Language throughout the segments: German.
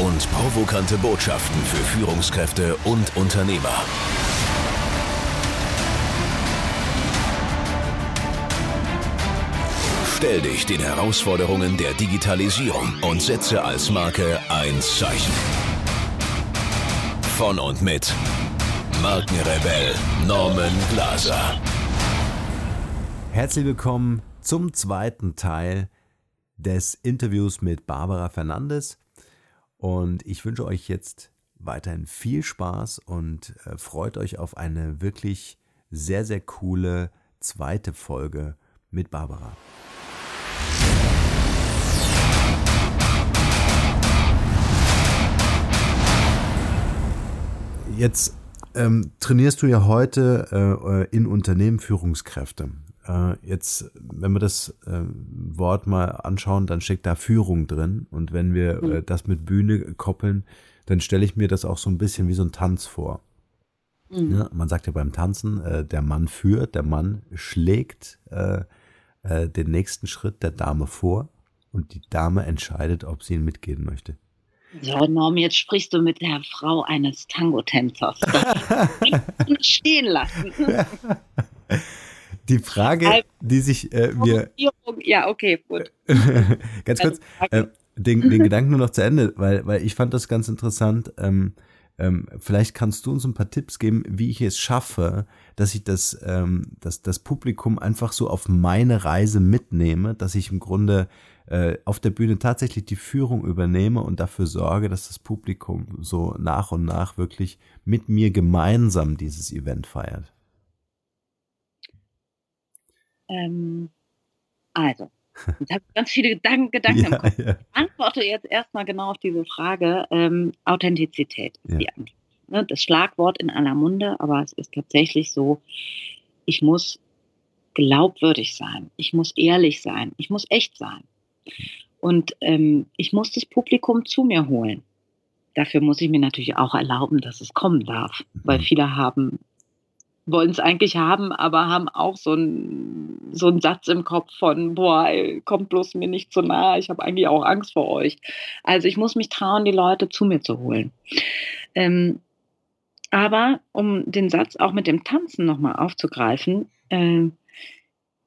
und provokante Botschaften für Führungskräfte und Unternehmer. Stell dich den Herausforderungen der Digitalisierung und setze als Marke ein Zeichen. Von und mit Markenrebell Norman Glaser. Herzlich willkommen zum zweiten Teil des Interviews mit Barbara Fernandes. Und ich wünsche euch jetzt weiterhin viel Spaß und äh, freut euch auf eine wirklich sehr, sehr coole zweite Folge mit Barbara. Jetzt ähm, trainierst du ja heute äh, in Unternehmen Führungskräfte. Äh, jetzt, wenn wir das äh, Wort mal anschauen, dann steckt da Führung drin. Und wenn wir mhm. äh, das mit Bühne koppeln, dann stelle ich mir das auch so ein bisschen wie so ein Tanz vor. Mhm. Ja, man sagt ja beim Tanzen, äh, der Mann führt, der Mann schlägt äh, äh, den nächsten Schritt der Dame vor und die Dame entscheidet, ob sie ihn mitgehen möchte. So, Norm, jetzt sprichst du mit der Frau eines Tango-Tänzers. Stehen lassen. Die Frage, die sich äh, wir. Ja, okay, gut. ganz kurz, äh, den, den Gedanken nur noch zu Ende, weil, weil ich fand das ganz interessant. Ähm, ähm, vielleicht kannst du uns ein paar Tipps geben, wie ich es schaffe, dass ich das, ähm, dass das Publikum einfach so auf meine Reise mitnehme, dass ich im Grunde äh, auf der Bühne tatsächlich die Führung übernehme und dafür sorge, dass das Publikum so nach und nach wirklich mit mir gemeinsam dieses Event feiert. Ähm, also, ich habe ganz viele Gedanken, Gedanken ja, im Kopf. Ja. Ich antworte jetzt erstmal genau auf diese Frage. Ähm, Authentizität ist ja. die Antwort. Ne, das Schlagwort in aller Munde, aber es ist tatsächlich so, ich muss glaubwürdig sein, ich muss ehrlich sein, ich muss echt sein. Und ähm, ich muss das Publikum zu mir holen. Dafür muss ich mir natürlich auch erlauben, dass es kommen darf, weil mhm. viele haben wollen es eigentlich haben, aber haben auch so einen so Satz im Kopf von, boah, kommt bloß mir nicht zu nah, ich habe eigentlich auch Angst vor euch. Also ich muss mich trauen, die Leute zu mir zu holen. Ähm, aber um den Satz auch mit dem Tanzen nochmal aufzugreifen, äh,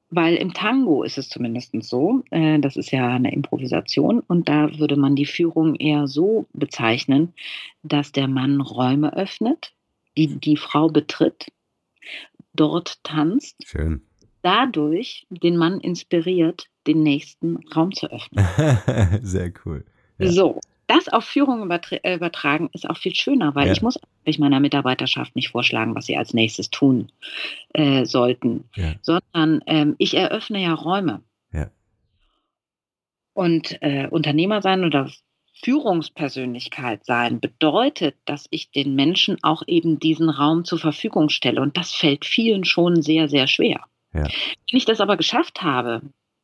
weil im Tango ist es zumindest so, äh, das ist ja eine Improvisation und da würde man die Führung eher so bezeichnen, dass der Mann Räume öffnet, die die Frau betritt dort tanzt, Schön. dadurch den Mann inspiriert, den nächsten Raum zu öffnen. Sehr cool. Ja. So, das auf Führung äh, übertragen ist auch viel schöner, weil ja. ich muss ich meiner Mitarbeiterschaft nicht vorschlagen, was sie als nächstes tun äh, sollten, ja. sondern ähm, ich eröffne ja Räume. Und äh, Unternehmer sein oder Führungspersönlichkeit sein bedeutet, dass ich den Menschen auch eben diesen Raum zur Verfügung stelle. Und das fällt vielen schon sehr, sehr schwer. Ja. Wenn ich das aber geschafft habe,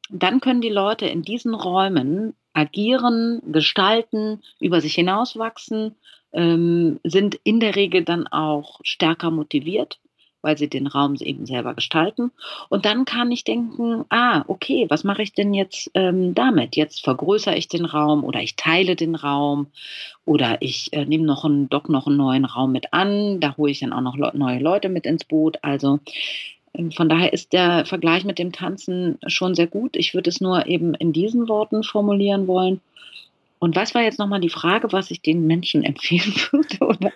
dann können die Leute in diesen Räumen agieren, gestalten, über sich hinauswachsen, ähm, sind in der Regel dann auch stärker motiviert weil sie den Raum eben selber gestalten. Und dann kann ich denken, ah, okay, was mache ich denn jetzt ähm, damit? Jetzt vergrößere ich den Raum oder ich teile den Raum oder ich äh, nehme noch einen, doch noch einen neuen Raum mit an. Da hole ich dann auch noch le neue Leute mit ins Boot. Also ähm, von daher ist der Vergleich mit dem Tanzen schon sehr gut. Ich würde es nur eben in diesen Worten formulieren wollen. Und was war jetzt nochmal die Frage, was ich den Menschen empfehlen würde? Oder?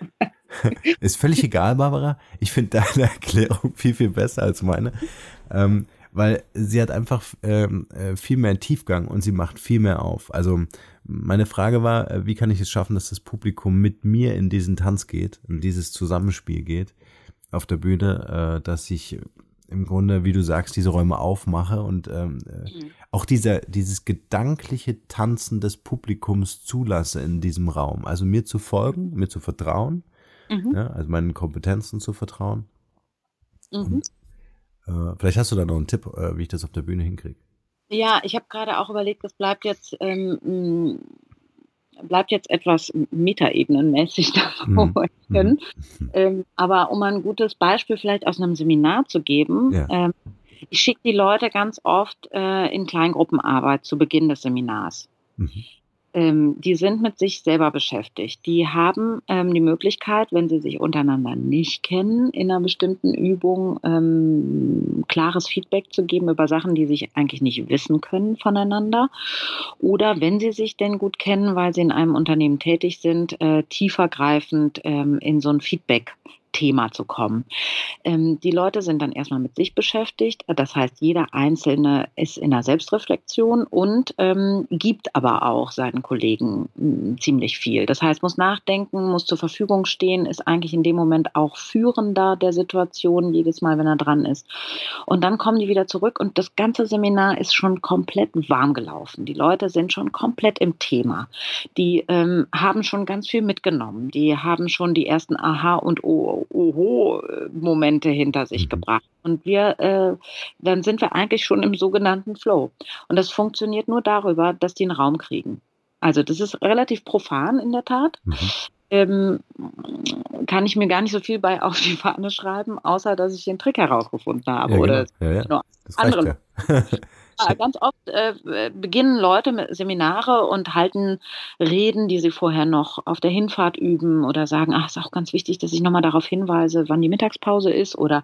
Ist völlig egal, Barbara. Ich finde deine Erklärung viel, viel besser als meine. Ähm, weil sie hat einfach ähm, äh, viel mehr Tiefgang und sie macht viel mehr auf. Also meine Frage war, äh, wie kann ich es schaffen, dass das Publikum mit mir in diesen Tanz geht, in dieses Zusammenspiel geht auf der Bühne, äh, dass ich im Grunde, wie du sagst, diese Räume aufmache und ähm, äh, mhm. auch dieser, dieses gedankliche Tanzen des Publikums zulasse in diesem Raum. Also mir zu folgen, mir zu vertrauen Mhm. Ja, also meinen Kompetenzen zu vertrauen. Mhm. Und, äh, vielleicht hast du da noch einen Tipp, äh, wie ich das auf der Bühne hinkriege. Ja, ich habe gerade auch überlegt, das bleibt jetzt, ähm, bleibt jetzt etwas metaebenenmäßig davor. Mhm. mhm. Ähm, aber um ein gutes Beispiel vielleicht aus einem Seminar zu geben, ja. ähm, ich schicke die Leute ganz oft äh, in Kleingruppenarbeit zu Beginn des Seminars. Mhm ähm, die sind mit sich selber beschäftigt. Die haben ähm, die Möglichkeit, wenn sie sich untereinander nicht kennen, in einer bestimmten Übung ähm, klares Feedback zu geben über Sachen, die sich eigentlich nicht wissen können voneinander. Oder wenn sie sich denn gut kennen, weil sie in einem Unternehmen tätig sind, äh, tiefergreifend ähm, in so ein Feedback Thema zu kommen. Ähm, die Leute sind dann erstmal mit sich beschäftigt. Das heißt, jeder Einzelne ist in der Selbstreflexion und ähm, gibt aber auch seinen Kollegen mh, hm, ziemlich viel. Das heißt, muss nachdenken, muss zur Verfügung stehen, ist eigentlich in dem Moment auch führender der Situation jedes Mal, wenn er dran ist. Und dann kommen die wieder zurück und das ganze Seminar ist schon komplett warm gelaufen. Die Leute sind schon komplett im Thema. Die ähm, haben schon ganz viel mitgenommen. Die haben schon die ersten Aha und Oh Oho-Momente hinter sich mhm. gebracht. Und wir, äh, dann sind wir eigentlich schon im sogenannten Flow. Und das funktioniert nur darüber, dass die einen Raum kriegen. Also das ist relativ profan in der Tat. Mhm. Ähm, kann ich mir gar nicht so viel bei auf die Fahne schreiben, außer dass ich den Trick herausgefunden habe. Ja, genau. Oder ja, ja. andere. Ja, ganz oft äh, beginnen Leute mit Seminare und halten Reden, die sie vorher noch auf der Hinfahrt üben oder sagen, ach, ist auch ganz wichtig, dass ich nochmal darauf hinweise, wann die Mittagspause ist oder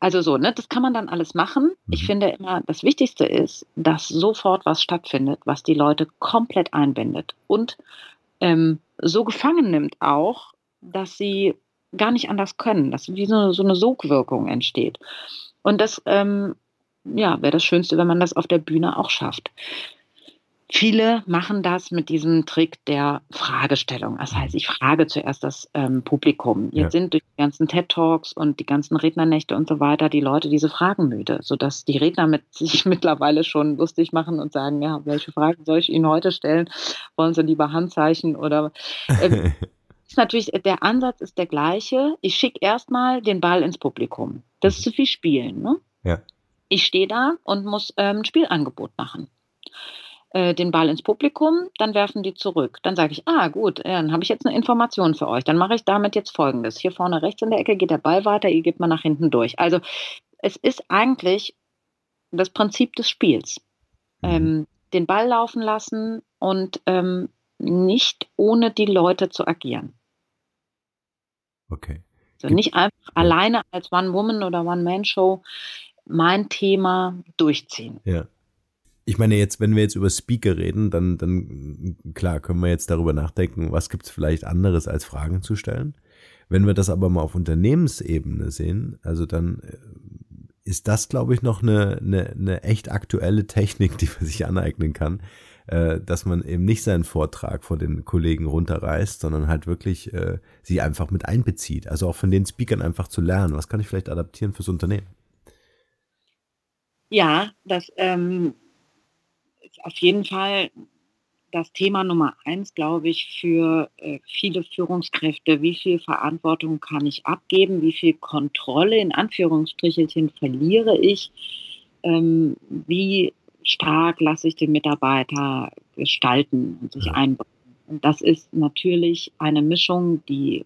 also so, ne? Das kann man dann alles machen. Mhm. Ich finde immer, das Wichtigste ist, dass sofort was stattfindet, was die Leute komplett einbindet und ähm, so gefangen nimmt auch, dass sie gar nicht anders können, dass wie so, so eine Sogwirkung entsteht. Und das ähm, ja, wäre das Schönste, wenn man das auf der Bühne auch schafft. Viele machen das mit diesem Trick der Fragestellung. Das heißt, ich frage zuerst das ähm, Publikum. Jetzt ja. sind durch die ganzen TED-Talks und die ganzen Rednernächte und so weiter die Leute diese Fragen müde, sodass die Redner mit sich mittlerweile schon lustig machen und sagen, ja, welche Fragen soll ich Ihnen heute stellen? Wollen Sie lieber Handzeichen oder ähm, ist natürlich, der Ansatz ist der gleiche. Ich schicke erstmal den Ball ins Publikum. Das ist zu viel Spielen. Ne? Ja. Ich stehe da und muss ähm, ein Spielangebot machen. Äh, den Ball ins Publikum, dann werfen die zurück. Dann sage ich, ah gut, äh, dann habe ich jetzt eine Information für euch. Dann mache ich damit jetzt Folgendes. Hier vorne rechts in der Ecke geht der Ball weiter, ihr gebt mal nach hinten durch. Also es ist eigentlich das Prinzip des Spiels. Mhm. Ähm, den Ball laufen lassen und ähm, nicht ohne die Leute zu agieren. Okay. Also nicht einfach alleine als One-Woman- oder One-Man-Show mein Thema durchziehen. Ja. Ich meine, jetzt, wenn wir jetzt über Speaker reden, dann, dann klar können wir jetzt darüber nachdenken, was gibt es vielleicht anderes als Fragen zu stellen. Wenn wir das aber mal auf Unternehmensebene sehen, also dann äh, ist das, glaube ich, noch eine, eine, eine echt aktuelle Technik, die man sich aneignen kann, äh, dass man eben nicht seinen Vortrag vor den Kollegen runterreißt, sondern halt wirklich äh, sie einfach mit einbezieht. Also auch von den Speakern einfach zu lernen. Was kann ich vielleicht adaptieren fürs Unternehmen? Ja, das ähm, ist auf jeden Fall das Thema Nummer eins, glaube ich, für äh, viele Führungskräfte. Wie viel Verantwortung kann ich abgeben? Wie viel Kontrolle in Anführungsstrichelchen verliere ich? Ähm, wie stark lasse ich den Mitarbeiter gestalten und sich einbringen? Und das ist natürlich eine Mischung, die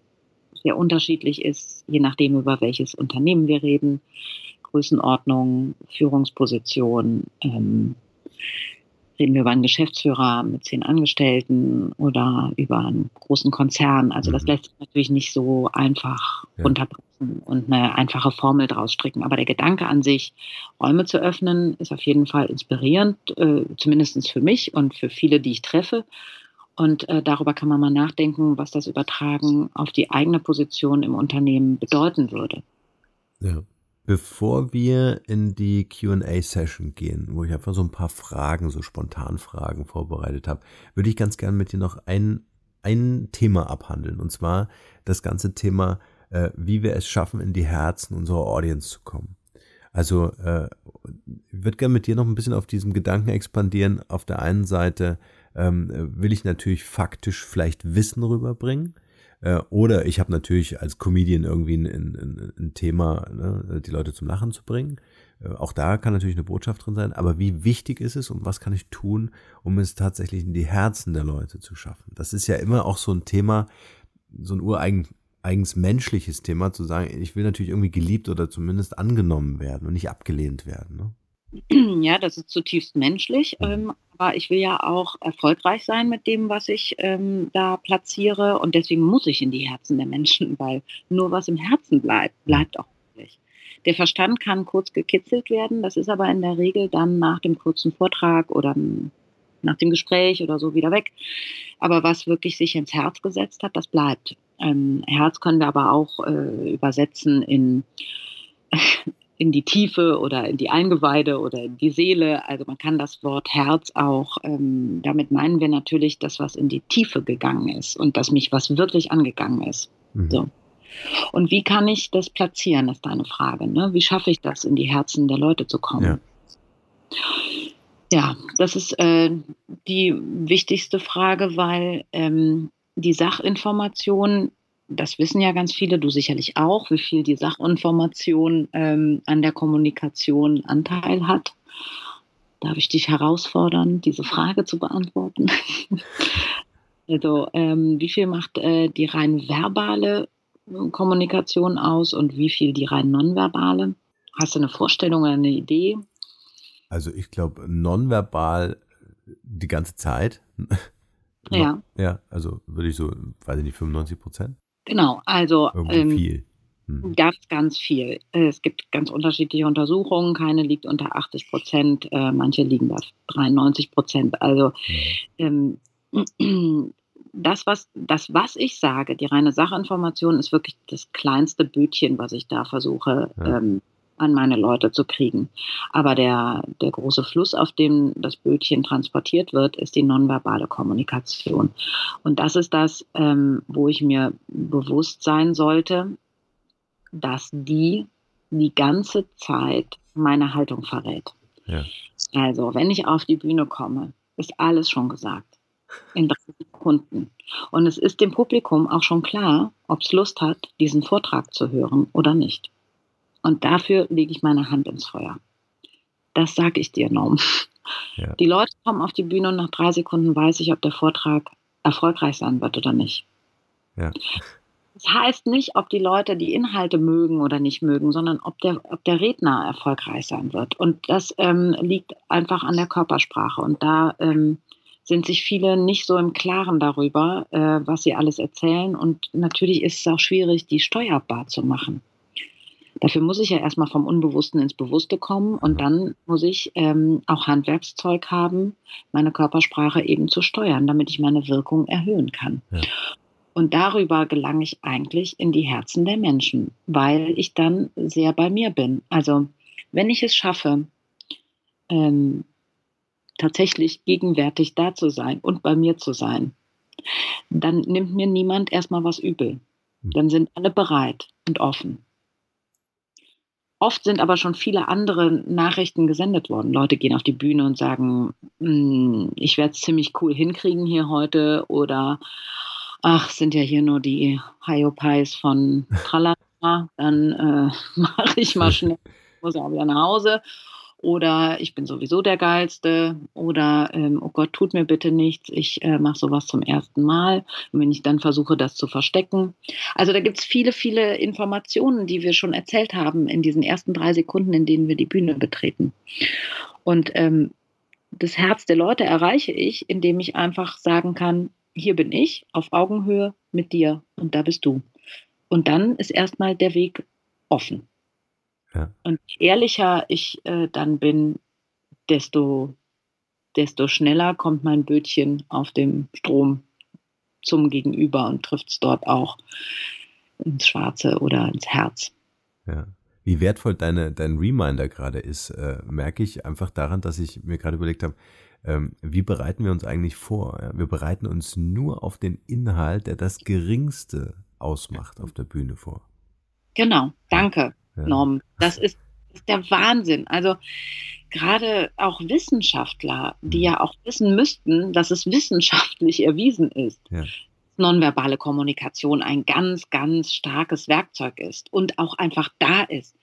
sehr unterschiedlich ist, je nachdem, über welches Unternehmen wir reden. Größenordnung, Führungsposition, ähm, reden wir über einen Geschäftsführer mit zehn Angestellten oder über einen großen Konzern. Also das mhm. lässt sich natürlich nicht so einfach ja. runterbrechen und eine einfache Formel draus stricken. Aber der Gedanke an sich, Räume zu öffnen, ist auf jeden Fall inspirierend, äh, zumindest für mich und für viele, die ich treffe. Und äh, darüber kann man mal nachdenken, was das Übertragen auf die eigene Position im Unternehmen bedeuten würde. Ja. Bevor wir in die QA-Session gehen, wo ich einfach so ein paar Fragen, so spontan Fragen vorbereitet habe, würde ich ganz gerne mit dir noch ein, ein Thema abhandeln. Und zwar das ganze Thema, äh, wie wir es schaffen, in die Herzen unserer Audience zu kommen. Also äh, ich würde gerne mit dir noch ein bisschen auf diesem Gedanken expandieren. Auf der einen Seite ähm, will ich natürlich faktisch vielleicht Wissen rüberbringen äh, oder ich habe natürlich als Comedian irgendwie ein, ein, ein Thema, ne, die Leute zum Lachen zu bringen. Äh, auch da kann natürlich eine Botschaft drin sein. Aber wie wichtig ist es und was kann ich tun, um es tatsächlich in die Herzen der Leute zu schaffen? Das ist ja immer auch so ein Thema, so ein ureigen eigens menschliches Thema, zu sagen, ich will natürlich irgendwie geliebt oder zumindest angenommen werden und nicht abgelehnt werden. Ne? Ja, das ist zutiefst menschlich. Mhm. Ähm, aber ich will ja auch erfolgreich sein mit dem, was ich ähm, da platziere. Und deswegen muss ich in die Herzen der Menschen, weil nur was im Herzen bleibt, bleibt auch wirklich. Der Verstand kann kurz gekitzelt werden. Das ist aber in der Regel dann nach dem kurzen Vortrag oder nach dem Gespräch oder so wieder weg. Aber was wirklich sich ins Herz gesetzt hat, das bleibt. Ähm, Herz können wir aber auch äh, übersetzen in in die Tiefe oder in die Eingeweide oder in die Seele. Also man kann das Wort Herz auch, ähm, damit meinen wir natürlich das, was in die Tiefe gegangen ist und dass mich was wirklich angegangen ist. Mhm. So. Und wie kann ich das platzieren, ist deine Frage. Ne? Wie schaffe ich das, in die Herzen der Leute zu kommen? Ja, ja das ist äh, die wichtigste Frage, weil ähm, die Sachinformation das wissen ja ganz viele, du sicherlich auch, wie viel die Sachinformation ähm, an der Kommunikation Anteil hat. Darf ich dich herausfordern, diese Frage zu beantworten? also, ähm, wie viel macht äh, die rein verbale äh, Kommunikation aus und wie viel die rein nonverbale? Hast du eine Vorstellung oder eine Idee? Also, ich glaube, nonverbal die ganze Zeit. Ja. Ja, also würde ich so, weiß ich nicht, 95 Prozent? Genau, also ähm, viel. Hm. Ganz, ganz viel. Es gibt ganz unterschiedliche Untersuchungen. Keine liegt unter 80 Prozent, äh, manche liegen bei 93 Prozent. Also ähm, das, was, das, was ich sage, die reine Sachinformation, ist wirklich das kleinste Bötchen, was ich da versuche ja. ähm, an meine Leute zu kriegen. Aber der, der große Fluss, auf dem das Bötchen transportiert wird, ist die nonverbale Kommunikation. Und das ist das, ähm, wo ich mir bewusst sein sollte, dass die die ganze Zeit meine Haltung verrät. Ja. Also, wenn ich auf die Bühne komme, ist alles schon gesagt. In drei Sekunden. Und es ist dem Publikum auch schon klar, ob es Lust hat, diesen Vortrag zu hören oder nicht. Und dafür lege ich meine Hand ins Feuer. Das sage ich dir, Norm. Ja. Die Leute kommen auf die Bühne und nach drei Sekunden weiß ich, ob der Vortrag erfolgreich sein wird oder nicht. Ja. Das heißt nicht, ob die Leute die Inhalte mögen oder nicht mögen, sondern ob der, ob der Redner erfolgreich sein wird. Und das ähm, liegt einfach an der Körpersprache. Und da ähm, sind sich viele nicht so im Klaren darüber, äh, was sie alles erzählen. Und natürlich ist es auch schwierig, die steuerbar zu machen. Dafür muss ich ja erstmal vom Unbewussten ins Bewusste kommen und dann muss ich ähm, auch Handwerkszeug haben, meine Körpersprache eben zu steuern, damit ich meine Wirkung erhöhen kann. Ja. Und darüber gelange ich eigentlich in die Herzen der Menschen, weil ich dann sehr bei mir bin. Also wenn ich es schaffe, ähm, tatsächlich gegenwärtig da zu sein und bei mir zu sein, dann nimmt mir niemand erstmal was übel. Hm. Dann sind alle bereit und offen. Oft sind aber schon viele andere Nachrichten gesendet worden. Leute gehen auf die Bühne und sagen, hm, ich werde es ziemlich cool hinkriegen hier heute. Oder ach, sind ja hier nur die Hyopies von Tralala, dann äh, mache ich mal schnell, muss ja auch wieder nach Hause oder ich bin sowieso der Geilste oder ähm, oh Gott, tut mir bitte nichts, ich äh, mache sowas zum ersten Mal und wenn ich dann versuche, das zu verstecken. Also da gibt es viele, viele Informationen, die wir schon erzählt haben in diesen ersten drei Sekunden, in denen wir die Bühne betreten. Und ähm, das Herz der Leute erreiche ich, indem ich einfach sagen kann, hier bin ich auf Augenhöhe mit dir und da bist du. Und dann ist erstmal der Weg offen. Ja. Und je ehrlicher ich äh, dann bin, desto, desto schneller kommt mein Bötchen auf dem Strom zum Gegenüber und trifft es dort auch ins Schwarze oder ins Herz. Ja. Wie wertvoll deine, dein Reminder gerade ist, äh, merke ich einfach daran, dass ich mir gerade überlegt habe, ähm, wie bereiten wir uns eigentlich vor? Ja? Wir bereiten uns nur auf den Inhalt, der das Geringste ausmacht, auf der Bühne vor. Genau, danke ja. Norm. Das ist, ist der Wahnsinn. Also gerade auch Wissenschaftler, die mhm. ja auch wissen müssten, dass es wissenschaftlich erwiesen ist, ja. nonverbale Kommunikation ein ganz, ganz starkes Werkzeug ist und auch einfach da ist.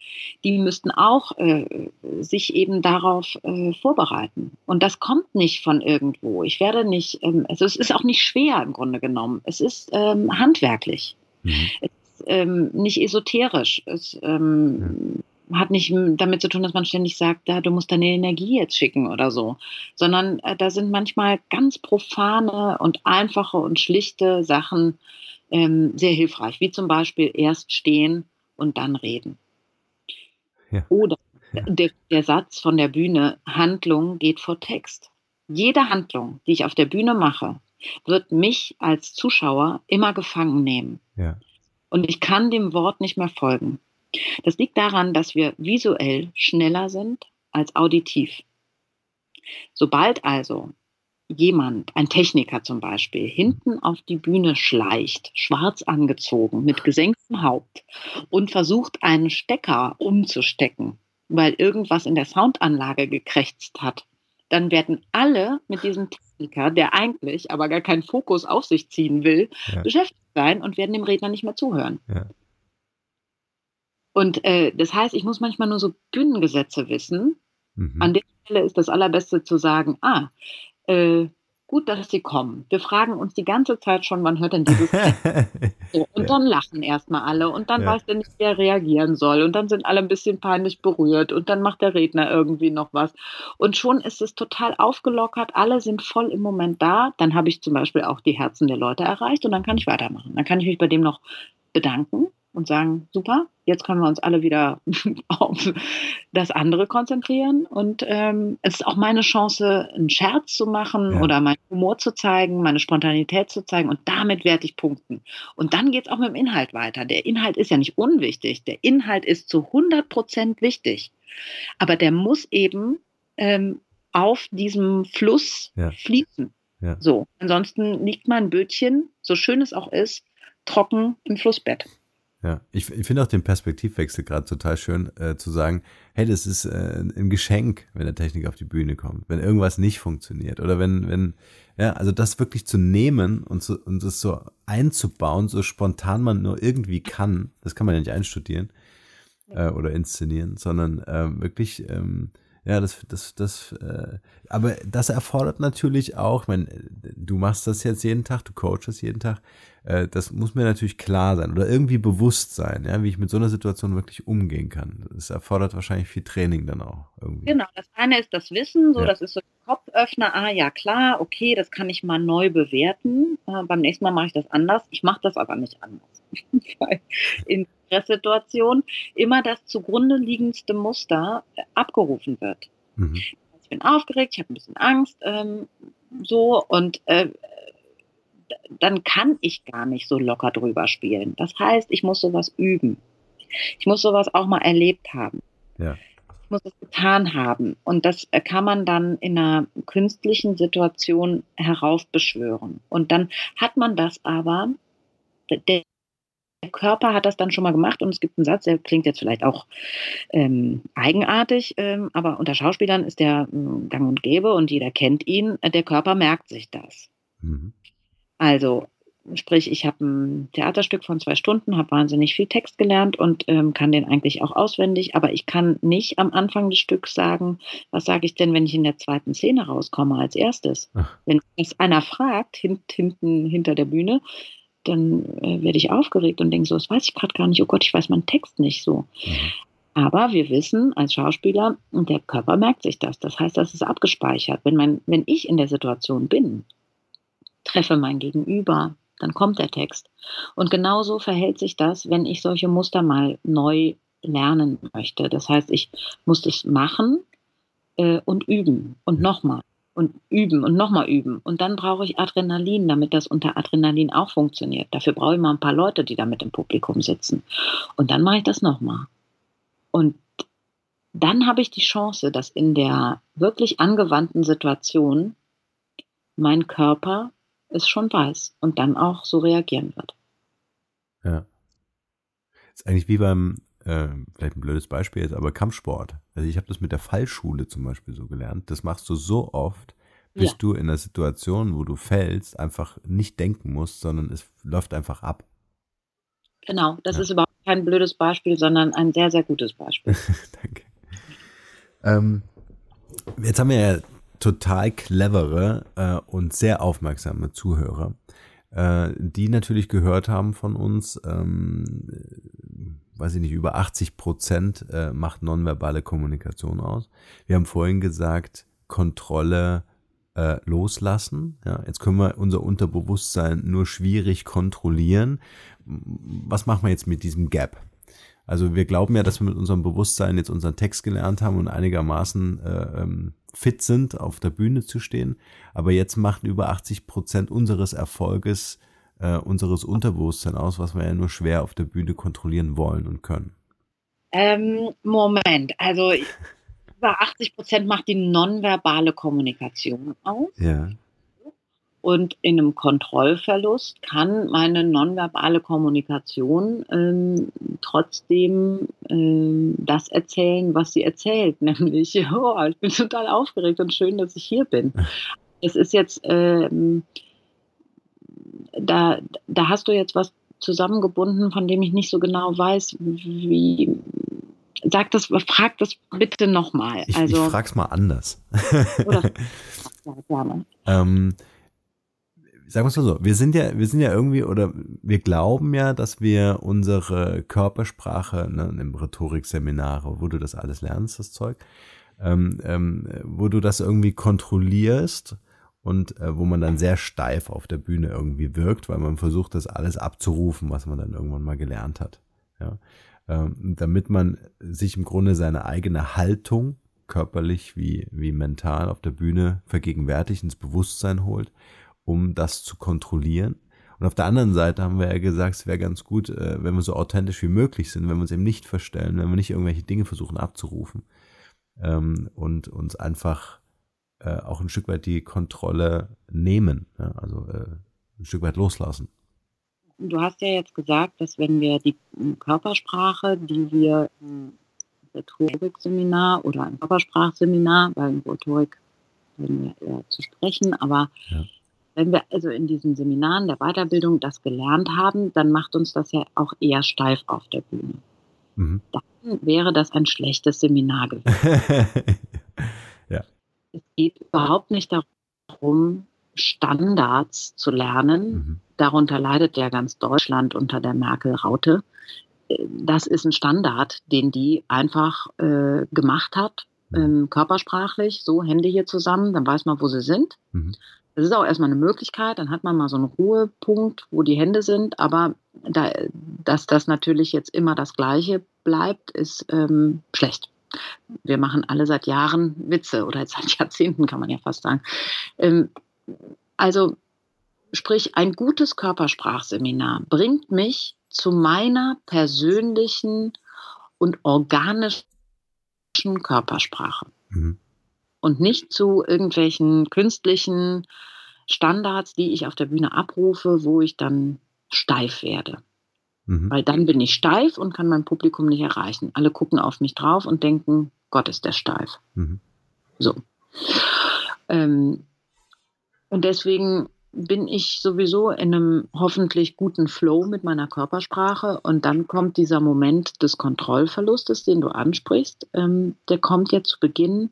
Die müssten auch äh, sich eben darauf äh, vorbereiten. Und das kommt nicht von irgendwo. Ich werde nicht, ähm, also es ist auch nicht schwer im Grunde genommen. Es ist ähm, handwerklich. Mhm. Es ähm, nicht esoterisch. Es ähm, ja. hat nicht damit zu tun, dass man ständig sagt, ja, du musst deine Energie jetzt schicken oder so, sondern äh, da sind manchmal ganz profane und einfache und schlichte Sachen ähm, sehr hilfreich, wie zum Beispiel erst stehen und dann reden. Ja. Oder der, der Satz von der Bühne, Handlung geht vor Text. Jede Handlung, die ich auf der Bühne mache, wird mich als Zuschauer immer gefangen nehmen. Ja und ich kann dem Wort nicht mehr folgen. Das liegt daran, dass wir visuell schneller sind als auditiv. Sobald also jemand, ein Techniker zum Beispiel, hinten auf die Bühne schleicht, schwarz angezogen, mit gesenktem Haupt und versucht, einen Stecker umzustecken, weil irgendwas in der Soundanlage gekrächzt hat, dann werden alle mit diesem Techniker, der eigentlich aber gar keinen Fokus auf sich ziehen will, ja. beschäftigt sein und werden dem Redner nicht mehr zuhören. Ja. Und äh, das heißt, ich muss manchmal nur so Bühnengesetze wissen. Mhm. An der Stelle ist das Allerbeste zu sagen, ah, äh, gut, dass Sie kommen. Wir fragen uns die ganze Zeit schon, wann hört denn dieses so, Und ja. dann lachen erstmal alle und dann ja. weiß der nicht, wer reagieren soll. Und dann sind alle ein bisschen peinlich berührt und dann macht der Redner irgendwie noch was. Und schon ist es total aufgelockert, alle sind voll im Moment da. Dann habe ich zum Beispiel auch die Herzen der Leute erreicht und dann kann ich weitermachen. Dann kann ich mich bei dem noch bedanken und sagen, super, jetzt können wir uns alle wieder auf das andere konzentrieren. Und ähm, es ist auch meine Chance, einen Scherz zu machen ja. oder meinen Humor zu zeigen, meine Spontanität zu zeigen und damit werde ich punkten. Und dann geht es auch mit dem Inhalt weiter. Der Inhalt ist ja nicht unwichtig, der Inhalt ist zu 100 Prozent wichtig. Aber der muss eben ähm, auf diesem Fluss ja. fließen. Ja. So, ansonsten liegt mein Bötchen, so schön es auch ist, trocken im Flussbett. Ja, ich, ich finde auch den Perspektivwechsel gerade total schön, äh, zu sagen, hey, das ist äh, ein Geschenk, wenn der Technik auf die Bühne kommt, wenn irgendwas nicht funktioniert oder wenn, wenn, ja, also das wirklich zu nehmen und, so, und das so einzubauen, so spontan man nur irgendwie kann, das kann man ja nicht einstudieren äh, oder inszenieren, sondern äh, wirklich ähm, ja, das, das, das, äh, aber das erfordert natürlich auch, ich meine, du machst das jetzt jeden Tag, du coachst jeden Tag, äh, das muss mir natürlich klar sein oder irgendwie bewusst sein, ja, wie ich mit so einer Situation wirklich umgehen kann. Das erfordert wahrscheinlich viel Training dann auch irgendwie. Genau, das eine ist das Wissen, so, ja. das ist so ein Kopföffner, ah ja, klar, okay, das kann ich mal neu bewerten. Äh, beim nächsten Mal mache ich das anders. Ich mache das aber nicht anders. in Stresssituation immer das zugrunde liegendste Muster äh, abgerufen wird. Mhm. Ich bin aufgeregt, ich habe ein bisschen Angst, ähm, so und äh, dann kann ich gar nicht so locker drüber spielen. Das heißt, ich muss sowas üben. Ich muss sowas auch mal erlebt haben. Ja. Ich muss es getan haben. Und das äh, kann man dann in einer künstlichen Situation heraufbeschwören. Und dann hat man das aber, der Körper hat das dann schon mal gemacht und es gibt einen Satz, der klingt jetzt vielleicht auch ähm, eigenartig, ähm, aber unter Schauspielern ist der äh, gang und gäbe und jeder kennt ihn. Der Körper merkt sich das. Mhm. Also Sprich, ich habe ein Theaterstück von zwei Stunden, habe wahnsinnig viel Text gelernt und ähm, kann den eigentlich auch auswendig, aber ich kann nicht am Anfang des Stücks sagen, was sage ich denn, wenn ich in der zweiten Szene rauskomme als erstes. Ach. Wenn das einer fragt, hint, hinten hinter der Bühne, dann äh, werde ich aufgeregt und denke so, das weiß ich gerade gar nicht, oh Gott, ich weiß meinen Text nicht so. Mhm. Aber wir wissen als Schauspieler, der Körper merkt sich das. Das heißt, das ist abgespeichert. Wenn, mein, wenn ich in der Situation bin, treffe mein Gegenüber, dann kommt der Text. Und genauso verhält sich das, wenn ich solche Muster mal neu lernen möchte. Das heißt, ich muss es machen äh, und üben und nochmal und üben und nochmal üben. Und dann brauche ich Adrenalin, damit das unter Adrenalin auch funktioniert. Dafür brauche ich mal ein paar Leute, die da mit im Publikum sitzen. Und dann mache ich das nochmal. Und dann habe ich die Chance, dass in der wirklich angewandten Situation mein Körper es schon weiß und dann auch so reagieren wird. Ja. Ist eigentlich wie beim, äh, vielleicht ein blödes Beispiel jetzt, aber Kampfsport. Also ich habe das mit der Fallschule zum Beispiel so gelernt. Das machst du so oft, bis ja. du in der Situation, wo du fällst, einfach nicht denken musst, sondern es läuft einfach ab. Genau, das ja. ist überhaupt kein blödes Beispiel, sondern ein sehr, sehr gutes Beispiel. Danke. Ähm, jetzt haben wir ja total clevere äh, und sehr aufmerksame Zuhörer, äh, die natürlich gehört haben von uns, ähm, weiß ich nicht, über 80 Prozent äh, macht nonverbale Kommunikation aus. Wir haben vorhin gesagt, Kontrolle äh, loslassen. Ja, jetzt können wir unser Unterbewusstsein nur schwierig kontrollieren. Was machen wir jetzt mit diesem Gap? Also wir glauben ja, dass wir mit unserem Bewusstsein jetzt unseren Text gelernt haben und einigermaßen äh, ähm, fit sind, auf der Bühne zu stehen. Aber jetzt machen über 80 Prozent unseres Erfolges äh, unseres Unterbewusstsein aus, was wir ja nur schwer auf der Bühne kontrollieren wollen und können. Ähm, Moment, also über 80 Prozent macht die nonverbale Kommunikation aus. Ja. Und in einem Kontrollverlust kann meine nonverbale Kommunikation ähm, trotzdem ähm, das erzählen, was sie erzählt, nämlich, oh, ich bin total aufgeregt und schön, dass ich hier bin. Es ist jetzt, ähm, da, da hast du jetzt was zusammengebunden, von dem ich nicht so genau weiß, wie. Sag das, frag das bitte nochmal. Ich, also, ich frag's mal anders. Oder, ja, gerne. ähm, sagen wir es mal so, wir sind ja, wir sind ja irgendwie oder wir glauben ja, dass wir unsere Körpersprache ne, im Rhetorikseminar, wo du das alles lernst, das Zeug, ähm, ähm, wo du das irgendwie kontrollierst und äh, wo man dann sehr steif auf der Bühne irgendwie wirkt, weil man versucht, das alles abzurufen, was man dann irgendwann mal gelernt hat. Ja? Ähm, damit man sich im Grunde seine eigene Haltung körperlich wie, wie mental auf der Bühne vergegenwärtigt, ins Bewusstsein holt um das zu kontrollieren. Und auf der anderen Seite haben wir ja gesagt, es wäre ganz gut, äh, wenn wir so authentisch wie möglich sind, wenn wir uns eben nicht verstellen, wenn wir nicht irgendwelche Dinge versuchen abzurufen ähm, und uns einfach äh, auch ein Stück weit die Kontrolle nehmen, ja, also äh, ein Stück weit loslassen. Du hast ja jetzt gesagt, dass wenn wir die Körpersprache, die wir im Rhetorikseminar oder im Körpersprachseminar, weil in Rhetorik werden wir eher zu sprechen, aber ja. Wenn wir also in diesen Seminaren der Weiterbildung das gelernt haben, dann macht uns das ja auch eher steif auf der Bühne. Mhm. Dann wäre das ein schlechtes Seminar gewesen. geht überhaupt nicht darum, Standards zu lernen. Mhm. Darunter leidet ja ganz Deutschland unter der Merkel-Raute. Das ist ein Standard, den die einfach äh, gemacht hat, mhm. ähm, körpersprachlich, so Hände hier zusammen, dann weiß man, wo sie sind. Mhm. Das ist auch erstmal eine Möglichkeit, dann hat man mal so einen Ruhepunkt, wo die Hände sind, aber da, dass das natürlich jetzt immer das Gleiche bleibt, ist ähm, schlecht. Wir machen alle seit Jahren Witze oder seit Jahrzehnten kann man ja fast sagen. Ähm, also sprich, ein gutes Körpersprachseminar bringt mich zu meiner persönlichen und organischen Körpersprache. Mhm und nicht zu irgendwelchen künstlichen Standards, die ich auf der Bühne abrufe, wo ich dann steif werde. Mhm. Weil dann bin ich steif und kann mein Publikum nicht erreichen. Alle gucken auf mich drauf und denken, Gott ist der steif. Mhm. So. Ähm, und deswegen bin ich sowieso in einem hoffentlich guten Flow mit meiner Körpersprache und dann kommt dieser Moment des Kontrollverlustes, den du ansprichst, ähm, der kommt ja zu Beginn,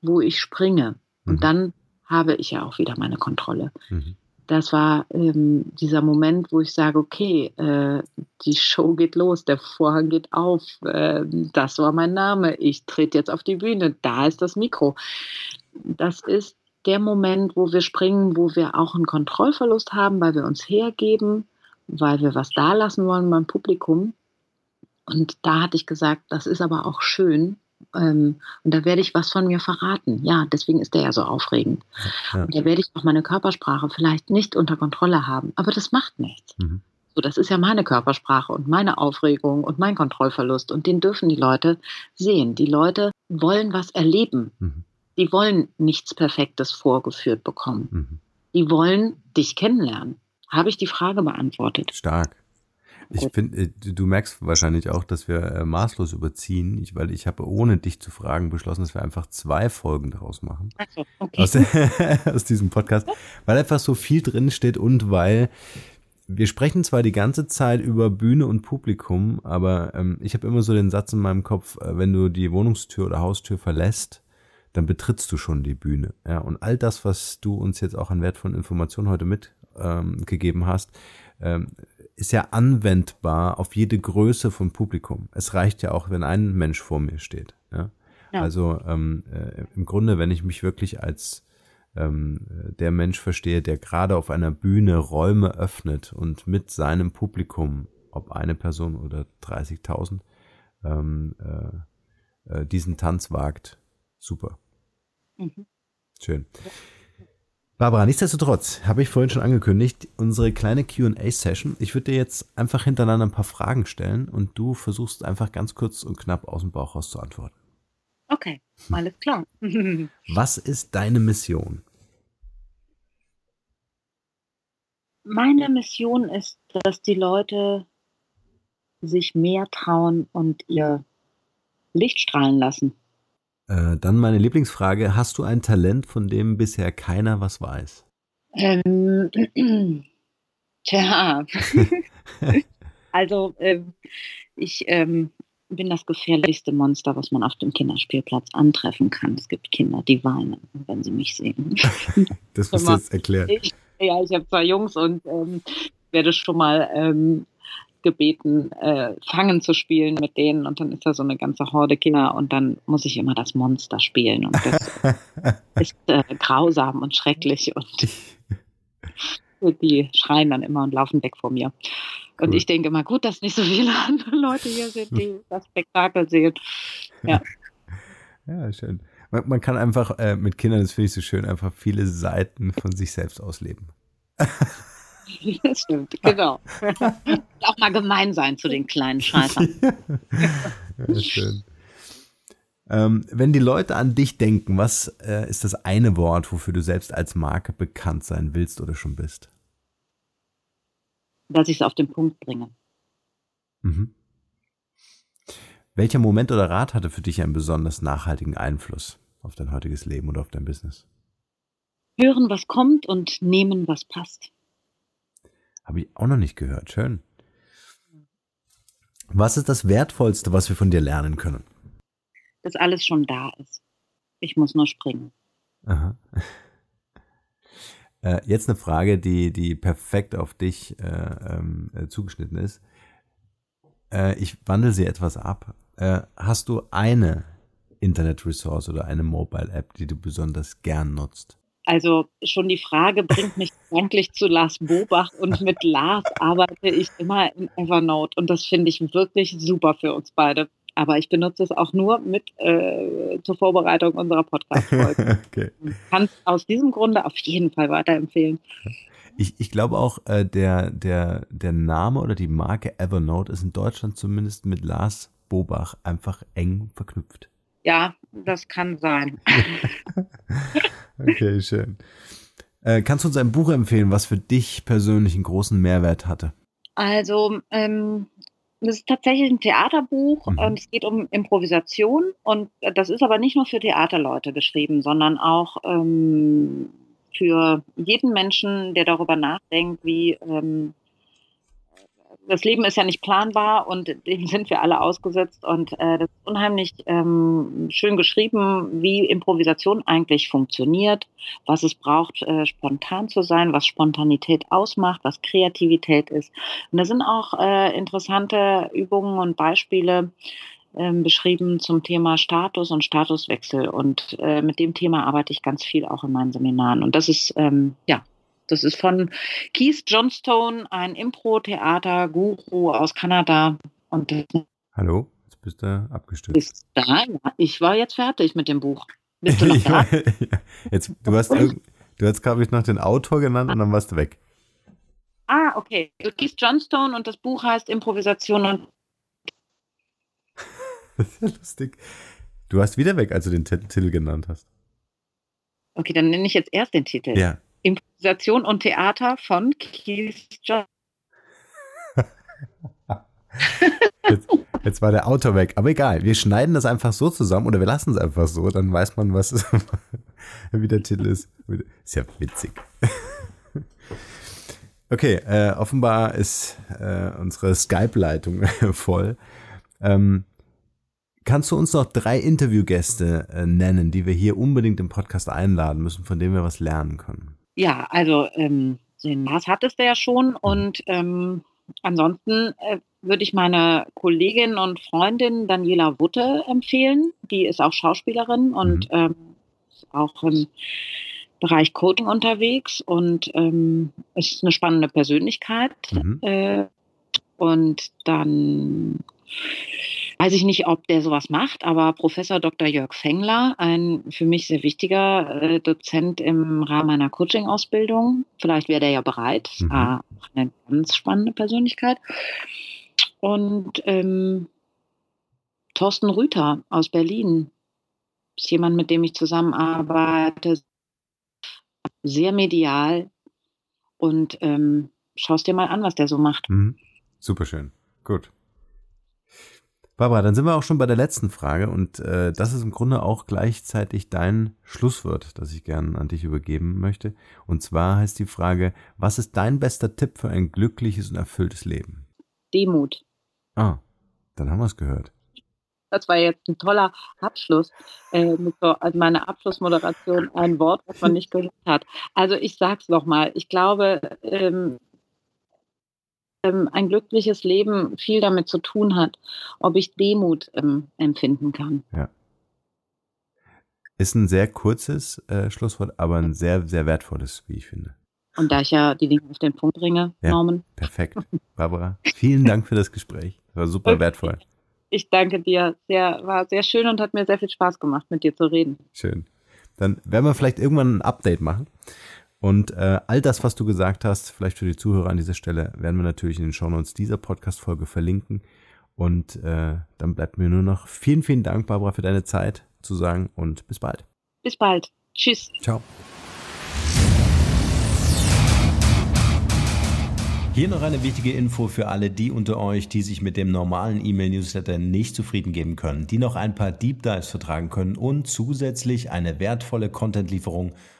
wo ich springe. Mhm. Und dann habe ich ja auch wieder meine Kontrolle. Mhm. Das war ähm, dieser Moment, wo ich sage, okay, äh, die Show geht los, der Vorhang geht auf, äh, das war mein Name, ich trete jetzt auf die Bühne, da ist das Mikro. Das ist der Moment, wo wir springen, wo wir auch einen Kontrollverlust haben, weil wir uns hergeben, weil wir was da lassen wollen beim Publikum. Und da hatte ich gesagt, das ist aber auch schön. Ähm, und da werde ich was von mir verraten. Ja, deswegen ist der ja so aufregend. Ja. Und da werde ich auch meine Körpersprache vielleicht nicht unter Kontrolle haben. Aber das macht nichts. Mhm. So, das ist ja meine Körpersprache und meine Aufregung und mein Kontrollverlust. Und den dürfen die Leute sehen. Die Leute wollen was erleben. Mhm die wollen nichts Perfektes vorgeführt bekommen. Mhm. Die wollen dich kennenlernen. Habe ich die Frage beantwortet? Stark. Ich finde, äh, du merkst wahrscheinlich auch, dass wir äh, maßlos überziehen, ich, weil ich habe ohne dich zu fragen beschlossen, dass wir einfach zwei Folgen daraus machen. Okay. aus, aus, diesem Podcast, weil einfach so viel drin steht und weil wir sprechen zwar die ganze Zeit über Bühne und Publikum, aber ähm, ich habe immer so den Satz in meinem Kopf, äh, wenn du die Wohnungstür oder Haustür verlässt, dann betrittst du schon die Bühne. Ja, und all das, was du uns jetzt auch an wertvollen Informationen heute mitgegeben ähm, hast, ähm, ist ja anwendbar auf jede Größe von Publikum. Es reicht ja auch, wenn ein Mensch vor mir steht. Ja? ja. Also ähm, äh, im Grunde, wenn ich mich wirklich als ähm, der Mensch verstehe, der gerade auf einer Bühne Räume öffnet und mit seinem Publikum, ob eine Person oder 30.000, ähm, äh, äh, diesen Tanz wagt. Super. Mhm. Schön. Barbara, nichtsdestotrotz habe ich vorhin schon angekündigt, unsere kleine QA-Session. Ich würde dir jetzt einfach hintereinander ein paar Fragen stellen und du versuchst einfach ganz kurz und knapp aus dem Bauch raus zu antworten. Okay, alles klar. Was ist deine Mission? Meine Mission ist, dass die Leute sich mehr trauen und ihr Licht strahlen lassen. Äh, dann meine Lieblingsfrage: Hast du ein Talent, von dem bisher keiner was weiß? Ähm, tja. also, ähm, ich ähm, bin das gefährlichste Monster, was man auf dem Kinderspielplatz antreffen kann. Es gibt Kinder, die weinen, wenn sie mich sehen. das musst du jetzt erklären. Ich, ja, ich habe zwei Jungs und ähm, werde schon mal ähm, gebeten, äh, Fangen zu spielen mit denen und dann ist da so eine ganze Horde Kinder und dann muss ich immer das Monster spielen und das ist äh, grausam und schrecklich und die schreien dann immer und laufen weg vor mir. Cool. Und ich denke immer, gut, dass nicht so viele andere Leute hier sind, die das Spektakel sehen. Ja. Ja, schön. Man, man kann einfach äh, mit Kindern, das finde ich so schön, einfach viele Seiten von sich selbst ausleben. Das stimmt, genau. auch mal gemein sein zu den kleinen Scheißern. ja, schön. Ähm, wenn die Leute an dich denken, was äh, ist das eine Wort, wofür du selbst als Marke bekannt sein willst oder schon bist? Dass ich es auf den Punkt bringe. Mhm. Welcher Moment oder Rat hatte für dich einen besonders nachhaltigen Einfluss auf dein heutiges Leben oder auf dein Business? Hören, was kommt und nehmen, was passt. Habe ich auch noch nicht gehört. Schön. Was ist das Wertvollste, was wir von dir lernen können? Dass alles schon da ist. Ich muss nur springen. Aha. Äh, jetzt eine Frage, die, die perfekt auf dich äh, ähm, äh, zugeschnitten ist. Äh, ich wandle sie etwas ab. Äh, hast du eine Internet-Resource oder eine Mobile-App, die du besonders gern nutzt? Also schon die Frage bringt mich gedanklich zu Lars Bobach und mit Lars arbeite ich immer in Evernote und das finde ich wirklich super für uns beide. Aber ich benutze es auch nur mit äh, zur Vorbereitung unserer Podcast-Folge. okay. Kann aus diesem Grunde auf jeden Fall weiterempfehlen. Ich, ich glaube auch, äh, der, der, der Name oder die Marke Evernote ist in Deutschland zumindest mit Lars Bobach einfach eng verknüpft. Ja, das kann sein. okay, schön. Äh, kannst du uns ein Buch empfehlen, was für dich persönlich einen großen Mehrwert hatte? Also, ähm, das ist tatsächlich ein Theaterbuch. Mhm. Es geht um Improvisation und das ist aber nicht nur für Theaterleute geschrieben, sondern auch ähm, für jeden Menschen, der darüber nachdenkt, wie ähm, das Leben ist ja nicht planbar und dem sind wir alle ausgesetzt. Und äh, das ist unheimlich ähm, schön geschrieben, wie Improvisation eigentlich funktioniert, was es braucht, äh, spontan zu sein, was Spontanität ausmacht, was Kreativität ist. Und da sind auch äh, interessante Übungen und Beispiele ähm, beschrieben zum Thema Status und Statuswechsel. Und äh, mit dem Thema arbeite ich ganz viel auch in meinen Seminaren. Und das ist, ähm, ja, das ist von Keith Johnstone, ein Impro-Theater-Guru aus Kanada. Und Hallo, jetzt bist du abgestürzt. Bist da? Ja, ich war jetzt fertig mit dem Buch. Bist du noch da? jetzt, du hast, du hast glaube ich, noch den Autor genannt und dann warst du weg. Ah, okay. Keith Johnstone und das Buch heißt Improvisation und. das ist ja lustig. Du warst wieder weg, als du den Titel genannt hast. Okay, dann nenne ich jetzt erst den Titel. Ja. Improvisation und Theater von Keith John. jetzt, jetzt, war der Autor weg. Aber egal, wir schneiden das einfach so zusammen oder wir lassen es einfach so, dann weiß man, was wie der Titel ist. Ist ja witzig. Okay, äh, offenbar ist äh, unsere Skype-Leitung voll. Ähm, kannst du uns noch drei Interviewgäste äh, nennen, die wir hier unbedingt im Podcast einladen müssen, von denen wir was lernen können? Ja, also ähm, den Mars hattest du ja schon mhm. und ähm, ansonsten äh, würde ich meine Kollegin und Freundin Daniela Wutte empfehlen. Die ist auch Schauspielerin und mhm. ähm, ist auch im Bereich Coaching unterwegs und ähm, ist eine spannende Persönlichkeit. Mhm. Äh, und dann Weiß ich nicht, ob der sowas macht, aber Professor Dr. Jörg Fengler, ein für mich sehr wichtiger äh, Dozent im Rahmen einer Coaching-Ausbildung, vielleicht wäre der ja bereit, mhm. ah, eine ganz spannende Persönlichkeit. Und ähm, Thorsten Rüther aus Berlin ist jemand, mit dem ich zusammenarbeite, sehr medial und ähm, schaust dir mal an, was der so macht. Mhm. Superschön. Gut. Barbara, dann sind wir auch schon bei der letzten Frage und äh, das ist im Grunde auch gleichzeitig dein Schlusswort, das ich gerne an dich übergeben möchte. Und zwar heißt die Frage, was ist dein bester Tipp für ein glückliches und erfülltes Leben? Demut. Ah, dann haben wir es gehört. Das war jetzt ein toller Abschluss äh, mit so, also meiner Abschlussmoderation, ein Wort, was man nicht gehört hat. Also ich sage es nochmal, ich glaube, ähm, ähm, ein glückliches Leben viel damit zu tun hat, ob ich Demut ähm, empfinden kann. Ja. Ist ein sehr kurzes äh, Schlusswort, aber ein sehr, sehr wertvolles, wie ich finde. Und da ich ja die Dinge auf den Punkt bringe, ja, Norman. Perfekt. Barbara, vielen Dank für das Gespräch. Das war super wertvoll. Ich danke dir. Sehr, war sehr schön und hat mir sehr viel Spaß gemacht, mit dir zu reden. Schön. Dann werden wir vielleicht irgendwann ein Update machen. Und äh, all das, was du gesagt hast, vielleicht für die Zuhörer an dieser Stelle, werden wir natürlich in den Shownotes dieser Podcast-Folge verlinken. Und äh, dann bleibt mir nur noch vielen, vielen Dank, Barbara, für deine Zeit zu sagen und bis bald. Bis bald. Tschüss. Ciao. Hier noch eine wichtige Info für alle die unter euch, die sich mit dem normalen E-Mail-Newsletter nicht zufrieden geben können, die noch ein paar Deep Dives vertragen können und zusätzlich eine wertvolle Content-Lieferung